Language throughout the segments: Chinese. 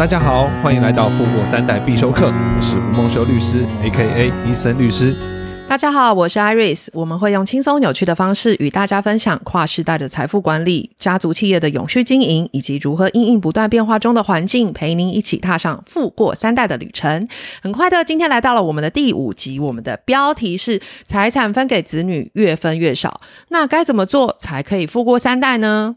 大家好，欢迎来到富过三代必修课，我是吴孟修律师，A.K.A. 伊森律师。大家好，我是 Iris，我们会用轻松有趣的方式与大家分享跨世代的财富管理、家族企业的永续经营，以及如何应应不断变化中的环境，陪您一起踏上富过三代的旅程。很快的，今天来到了我们的第五集，我们的标题是财产分给子女越分越少，那该怎么做才可以富过三代呢？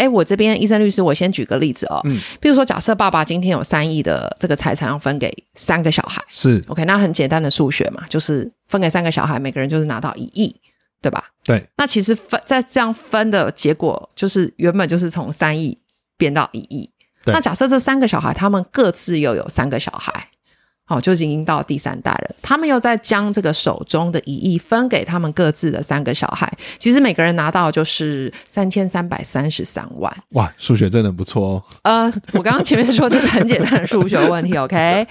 哎，我这边医生律师，我先举个例子哦。嗯，比如说，假设爸爸今天有三亿的这个财产要分给三个小孩，是 OK，那很简单的数学嘛，就是分给三个小孩，每个人就是拿到一亿，对吧？对。那其实分在这样分的结果，就是原本就是从三亿变到一亿。对。那假设这三个小孩他们各自又有三个小孩。哦，就已经到第三代了。他们又在将这个手中的一亿分给他们各自的三个小孩，其实每个人拿到就是三千三百三十三万。哇，数学真的不错哦。呃，我刚刚前面说的是很简单的数学问题，OK？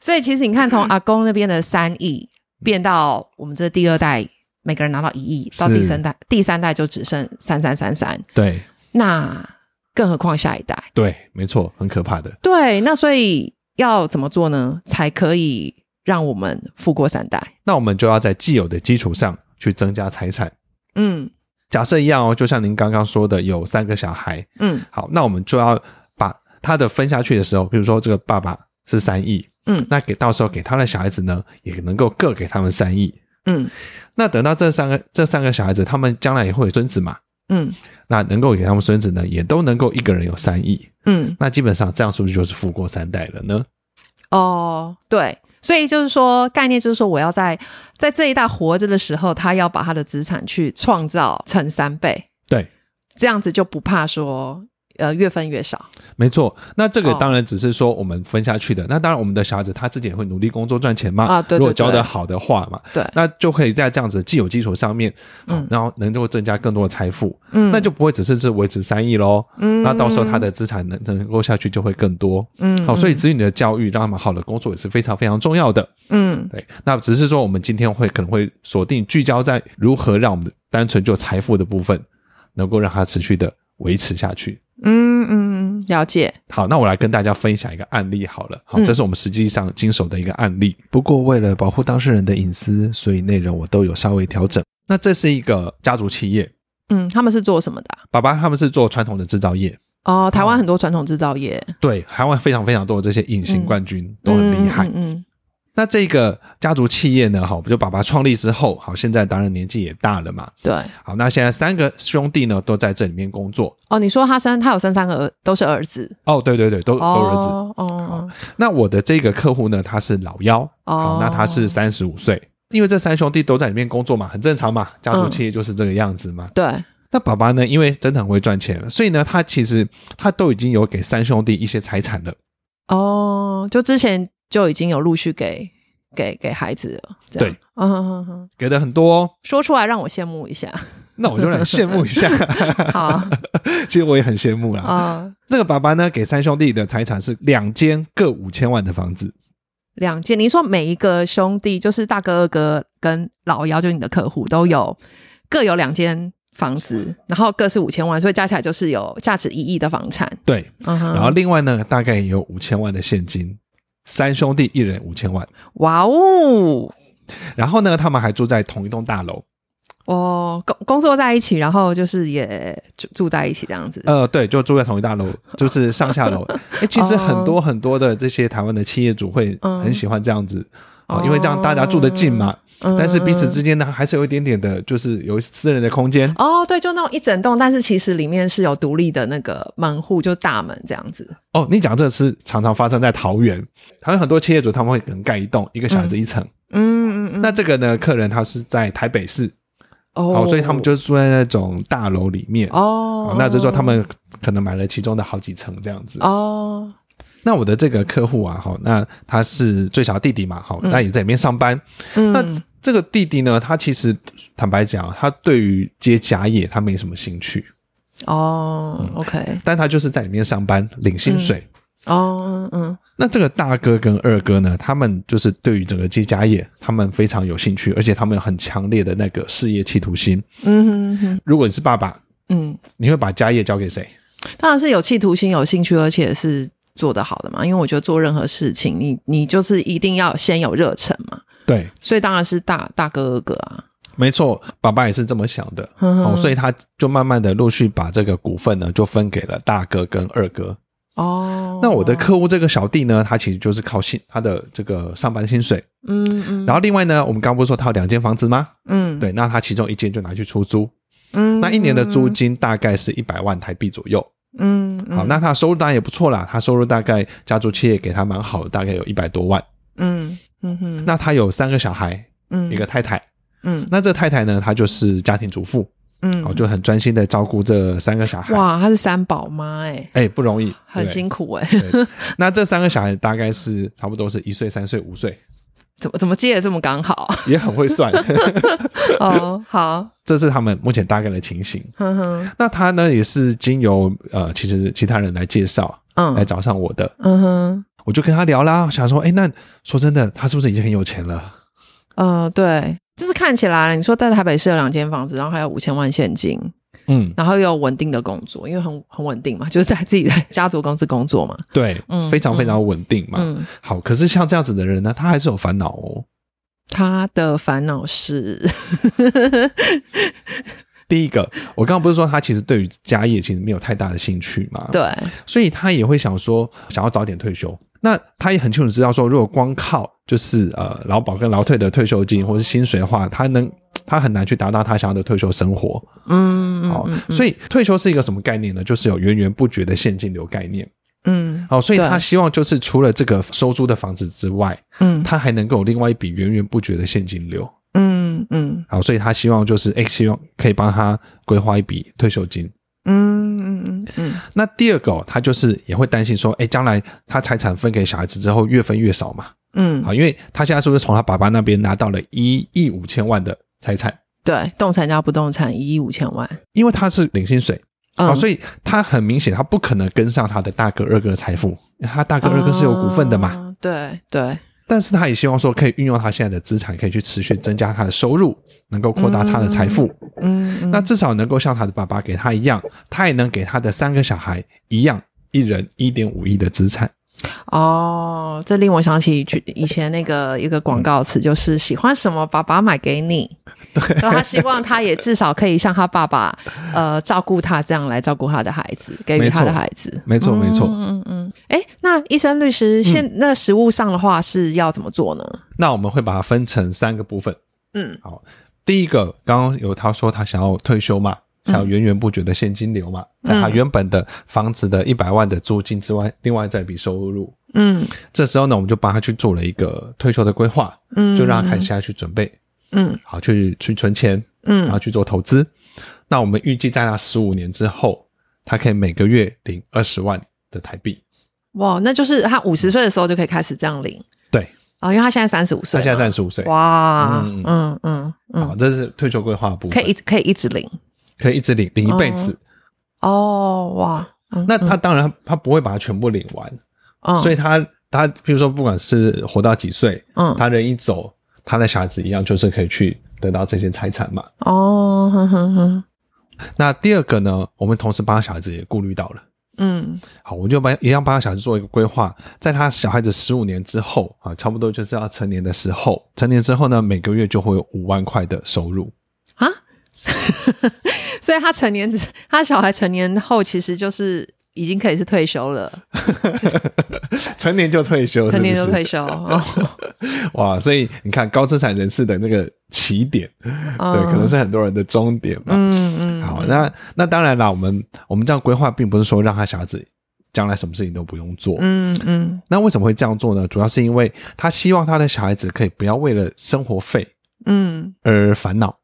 所以其实你看，从阿公那边的三亿变到我们这第二代，每个人拿到一亿，到第三代，第三代就只剩三三三三。对，那更何况下一代？对，没错，很可怕的。对，那所以。要怎么做呢？才可以让我们富过三代？那我们就要在既有的基础上去增加财产。嗯，假设一样哦，就像您刚刚说的，有三个小孩。嗯，好，那我们就要把他的分下去的时候，比如说这个爸爸是三亿，嗯，那给到时候给他的小孩子呢，也能够各给他们三亿。嗯，那等到这三个这三个小孩子，他们将来也会有孙子嘛？嗯，那能够给他们孙子呢，也都能够一个人有三亿。嗯，那基本上这样是不是就是富过三代了呢？哦，对，所以就是说，概念就是说，我要在在这一代活着的时候，他要把他的资产去创造成三倍，对，这样子就不怕说。呃，越分越少，没错。那这个当然只是说我们分下去的。哦、那当然，我们的小孩子他自己也会努力工作赚钱嘛。啊，对，对，对。如果教得好的话嘛，对，那就可以在这样子既有基础上面，嗯，然后能够增加更多的财富，嗯，那就不会只是是维持三亿喽，嗯，那到时候他的资产能能够下去就会更多，嗯，好，所以子女的教育让他们好的工作也是非常非常重要的，嗯，对。那只是说我们今天会可能会锁定聚焦在如何让我们的单纯就财富的部分能够让它持续的维持下去。嗯嗯，了解。好，那我来跟大家分享一个案例好了。好，这是我们实际上经手的一个案例。嗯、不过为了保护当事人的隐私，所以内容我都有稍微调整。那这是一个家族企业。嗯，他们是做什么的？爸爸他们是做传统的制造业。哦，台湾很多传统制造业。对，台湾非常非常多的这些隐形冠军、嗯、都很厉害。嗯。嗯嗯那这个家族企业呢？好，就爸爸创立之后，好，现在当然年纪也大了嘛。对。好，那现在三个兄弟呢，都在这里面工作。哦，你说他生，他有生三个儿，都是儿子。哦，对对对，都、哦、都儿子。哦。哦。那我的这个客户呢，他是老幺。哦。好，那他是三十五岁，因为这三兄弟都在里面工作嘛，很正常嘛，家族企业就是这个样子嘛。嗯、对。那爸爸呢，因为真的很会赚钱，所以呢，他其实他都已经有给三兄弟一些财产了。哦，就之前就已经有陆续给。给给孩子了，对，嗯哼哼哼，给的很多，说出来让我羡慕一下。那我就来羡慕一下。好，其实我也很羡慕啦。啊、嗯，那个爸爸呢，给三兄弟的财产是两间各五千万的房子。两间，你说每一个兄弟，就是大哥、二哥跟老幺，就是你的客户，都有各有两间房子，然后各是五千万，所以加起来就是有价值一亿的房产。对，然后另外呢，大概有五千万的现金。三兄弟一人五千万，哇哦！然后呢，他们还住在同一栋大楼，哦，工工作在一起，然后就是也住住在一起这样子。呃，对，就住在同一大楼，就是上下楼。哎，其实很多很多的这些台湾的企业主会很喜欢这样子啊，因为这样大家住得近嘛。但是彼此之间呢，还是有一点点的，就是有私人的空间。哦，对，就那种一整栋，但是其实里面是有独立的那个门户，就大门这样子。哦，你讲这是常常发生在桃园，桃园很多企业主他们会可能盖一栋，一个小孩子一层。嗯嗯嗯。那这个呢，客人他是在台北市，哦，所以他们就是住在那种大楼里面。哦，那就是说他们可能买了其中的好几层这样子。哦。那我的这个客户啊，好，那他是最小的弟弟嘛，好，那也在里面上班。嗯，那这个弟弟呢，他其实坦白讲，他对于接家业他没什么兴趣。哦，嗯，OK，但他就是在里面上班领薪水。嗯，哦，嗯。那这个大哥跟二哥呢，他们就是对于整个接家业，他们非常有兴趣，而且他们有很强烈的那个事业企图心。嗯哼哼。如果你是爸爸，嗯，你会把家业交给谁？当然是有企图心、有兴趣，而且是。做得好的嘛。因为我觉得做任何事情，你你就是一定要先有热忱嘛。对，所以当然是大大哥二哥啊。没错，爸爸也是这么想的。呵呵哦，所以他就慢慢的陆续把这个股份呢，就分给了大哥跟二哥。哦，那我的客户这个小弟呢，他其实就是靠薪他的这个上班薪水。嗯嗯。然后另外呢，我们刚刚不是说他有两间房子吗？嗯，对，那他其中一间就拿去出租。嗯，那一年的租金大概是一百万台币左右。嗯，好，那他收入当然也不错啦，他收入大概家族企业给他蛮好的，大概有一百多万。嗯嗯哼。那他有三个小孩，嗯，一个太太。嗯，那这太太呢，她就是家庭主妇，嗯，我，就很专心的照顾这三个小孩。哇，她是三宝妈哎，哎，不容易，很辛苦哎。那这三个小孩大概是差不多是一岁、三岁、五岁，怎么怎么接的这么刚好？也很会算。哦，好，这是他们目前大概的情形。哼哼，那他呢也是经由呃，其实其他人来介绍，嗯，来找上我的。嗯哼，我就跟他聊啦，想说，哎，那说真的，他是不是已经很有钱了？嗯，对。就是看起来，你说在台北市有两间房子，然后还有五千万现金，嗯，然后又有稳定的工作，因为很很稳定嘛，就是在自己的家族公司工作嘛，对，嗯，非常非常稳定嘛，嗯，好，可是像这样子的人呢，他还是有烦恼哦。他的烦恼是，第一个，我刚刚不是说他其实对于家业其实没有太大的兴趣嘛，对，所以他也会想说想要早点退休。那他也很清楚知道说，如果光靠就是呃劳保跟劳退的退休金或是薪水的话，他能他很难去达到他想要的退休生活。嗯，好，所以退休是一个什么概念呢？就是有源源不绝的现金流概念。嗯，好，所以他希望就是除了这个收租的房子之外，嗯，他还能够有另外一笔源源不绝的现金流。嗯嗯，好，所以他希望就是诶，希望可以帮他规划一笔退休金。嗯嗯嗯嗯，那第二个，他就是也会担心说，哎，将来他财产分给小孩子之后，越分越少嘛。嗯，好，因为他现在是不是从他爸爸那边拿到了一亿五千万的财产？对，动产加不动产一亿五千万。因为他是领薪水，啊、嗯，所以他很明显他不可能跟上他的大哥二哥的财富，他大哥二哥是有股份的嘛。嗯、对对。但是他也希望说，可以运用他现在的资产，可以去持续增加他的收入，能够扩大他的财富。嗯，嗯，那至少能够像他的爸爸给他一样，他也能给他的三个小孩一样，一人一点五亿的资产。哦，这令我想起一句以前那个一个广告词，就是喜欢什么，爸爸买给你。对，他希望他也至少可以像他爸爸，呃，照顾他这样来照顾他的孩子，给予他的孩子。没错，没错。嗯嗯。哎，那医生律师，现那实物上的话是要怎么做呢？那我们会把它分成三个部分。嗯，好，第一个，刚刚有他说他想要退休嘛。想要源源不绝的现金流嘛，在他原本的房子的一百万的租金之外，另外再一笔收入。嗯，这时候呢，我们就帮他去做了一个退休的规划。嗯，就让他开始下去准备。嗯，好，去去存钱。嗯，然后去做投资。那我们预计在他十五年之后，他可以每个月领二十万的台币。哇，那就是他五十岁的时候就可以开始这样领。对，啊，因为他现在三十五岁。他现在三十五岁。哇，嗯嗯嗯，好，这是退休规划部分。可以一可以一直领。可以一直领领一辈子哦，哦哇！嗯、那他当然他不会把它全部领完，嗯、所以他他比如说不管是活到几岁，嗯，他人一走，他的小孩子一样就是可以去得到这些财产嘛。哦，呵呵呵。那第二个呢，我们同时帮他小孩子也顾虑到了，嗯，好，我就帮一样帮他小孩子做一个规划，在他小孩子十五年之后啊，差不多就是要成年的时候，成年之后呢，每个月就会有五万块的收入啊。所以他成年，他小孩成年后，其实就是已经可以是退休了。成年就退休是是？成年就退休。哦、哇！所以你看，高资产人士的那个起点，嗯、对，可能是很多人的终点嘛。嗯嗯。好，那那当然啦，我们我们这样规划，并不是说让他小孩子将来什么事情都不用做。嗯嗯。那为什么会这样做呢？主要是因为他希望他的小孩子可以不要为了生活费，嗯，而烦恼。嗯，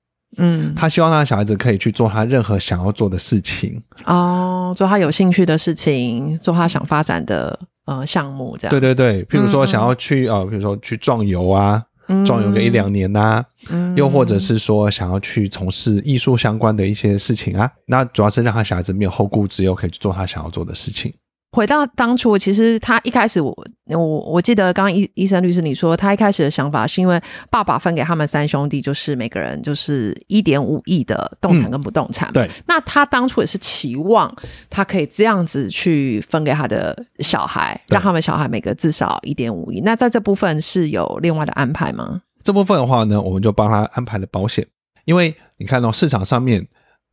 他希望他的小孩子可以去做他任何想要做的事情。哦，做他有兴趣的事情，做他想发展的呃项目，这样。对对对，譬如说想要去呃，譬如说去壮游啊，壮游个一两年呐，嗯，又或者是说想要去从事艺术相关的一些事情啊，那主要是让他小孩子没有后顾之忧，可以去做他想要做的事情。回到当初，其实他一开始我我我记得刚刚医医生律师你说，他一开始的想法是因为爸爸分给他们三兄弟，就是每个人就是一点五亿的动产跟不动产。嗯。对，那他当初也是期望他可以这样子去分给他的小孩，让他们小孩每个至少一点五亿。那在这部分是有另外的安排吗？这部分的话呢，我们就帮他安排了保险，因为你看到市场上面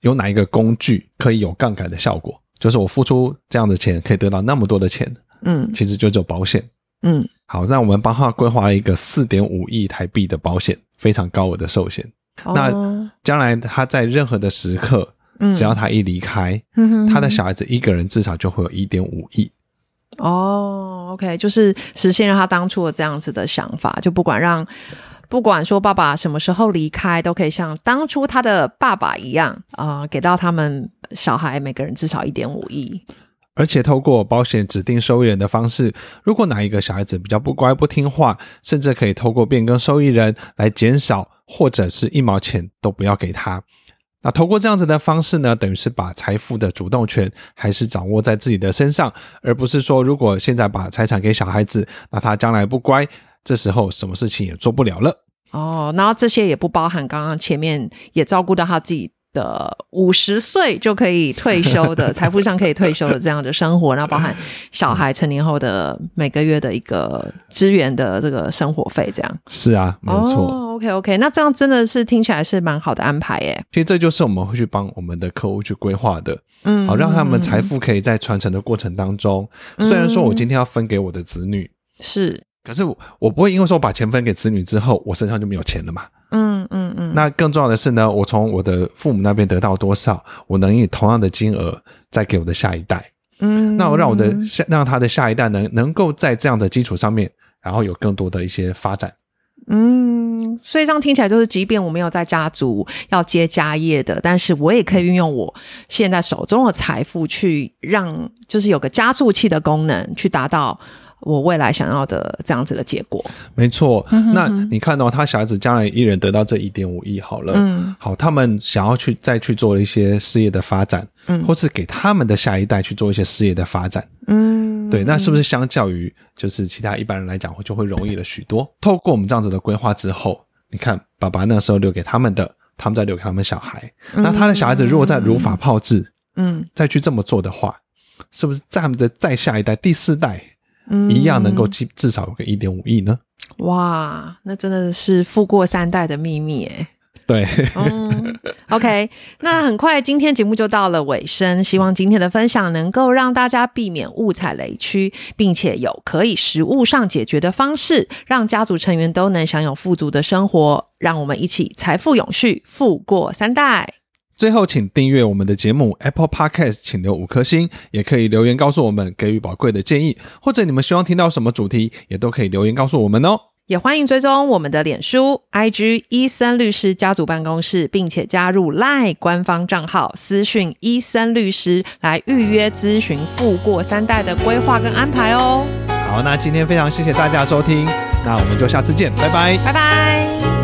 有哪一个工具可以有杠杆的效果？就是我付出这样的钱，可以得到那么多的钱，嗯，其实就叫保险，嗯，好，那我们帮他规划了一个四点五亿台币的保险，非常高额的寿险。哦、那将来他在任何的时刻，嗯、只要他一离开，他的小孩子一个人至少就会有一点五亿。哦，OK，就是实现了他当初的这样子的想法，就不管让。不管说爸爸什么时候离开，都可以像当初他的爸爸一样啊、呃，给到他们小孩每个人至少一点五亿。而且透过保险指定受益人的方式，如果哪一个小孩子比较不乖不听话，甚至可以透过变更受益人来减少，或者是一毛钱都不要给他。那透过这样子的方式呢，等于是把财富的主动权还是掌握在自己的身上，而不是说如果现在把财产给小孩子，那他将来不乖。这时候什么事情也做不了了哦，然后这些也不包含刚刚前面也照顾到他自己的五十岁就可以退休的财富上可以退休的这样的生活，然后包含小孩成年后的每个月的一个支援的这个生活费，这样是啊，没错。哦，OK OK，那这样真的是听起来是蛮好的安排耶。其实这就是我们会去帮我们的客户去规划的，嗯，好让他们财富可以在传承的过程当中，虽然说我今天要分给我的子女是。可是我我不会因为说我把钱分给子女之后，我身上就没有钱了嘛。嗯嗯嗯。那更重要的是呢，我从我的父母那边得到多少，我能以同样的金额再给我的下一代。嗯。那我让我的下让他的下一代能能够在这样的基础上面，然后有更多的一些发展。嗯。所以这样听起来就是，即便我没有在家族要接家业的，但是我也可以运用我现在手中的财富去让，就是有个加速器的功能，去达到。我未来想要的这样子的结果，没错。那你看到他小孩子将来一人得到这一点五亿，好了，嗯，好，他们想要去再去做一些事业的发展，嗯，或是给他们的下一代去做一些事业的发展，嗯，对，那是不是相较于就是其他一般人来讲，会就会容易了许多？透过我们这样子的规划之后，你看爸爸那时候留给他们的，他们再留给他们小孩，那他的小孩子如果再如法炮制，嗯，再去这么做的话，是不是在他们的再下一代、第四代？一样能够至至少有个一点五亿呢？哇，那真的是富过三代的秘密哎。对，嗯，OK，那很快今天节目就到了尾声，希望今天的分享能够让大家避免误踩雷区，并且有可以实物上解决的方式，让家族成员都能享有富足的生活。让我们一起财富永续，富过三代。最后，请订阅我们的节目 Apple Podcast，请留五颗星，也可以留言告诉我们，给予宝贵的建议，或者你们希望听到什么主题，也都可以留言告诉我们哦。也欢迎追踪我们的脸书、IG 伊森律师家族办公室，并且加入 LINE 官方账号，私讯伊森律师来预约咨询富过三代的规划跟安排哦。好，那今天非常谢谢大家的收听，那我们就下次见，拜拜，拜拜。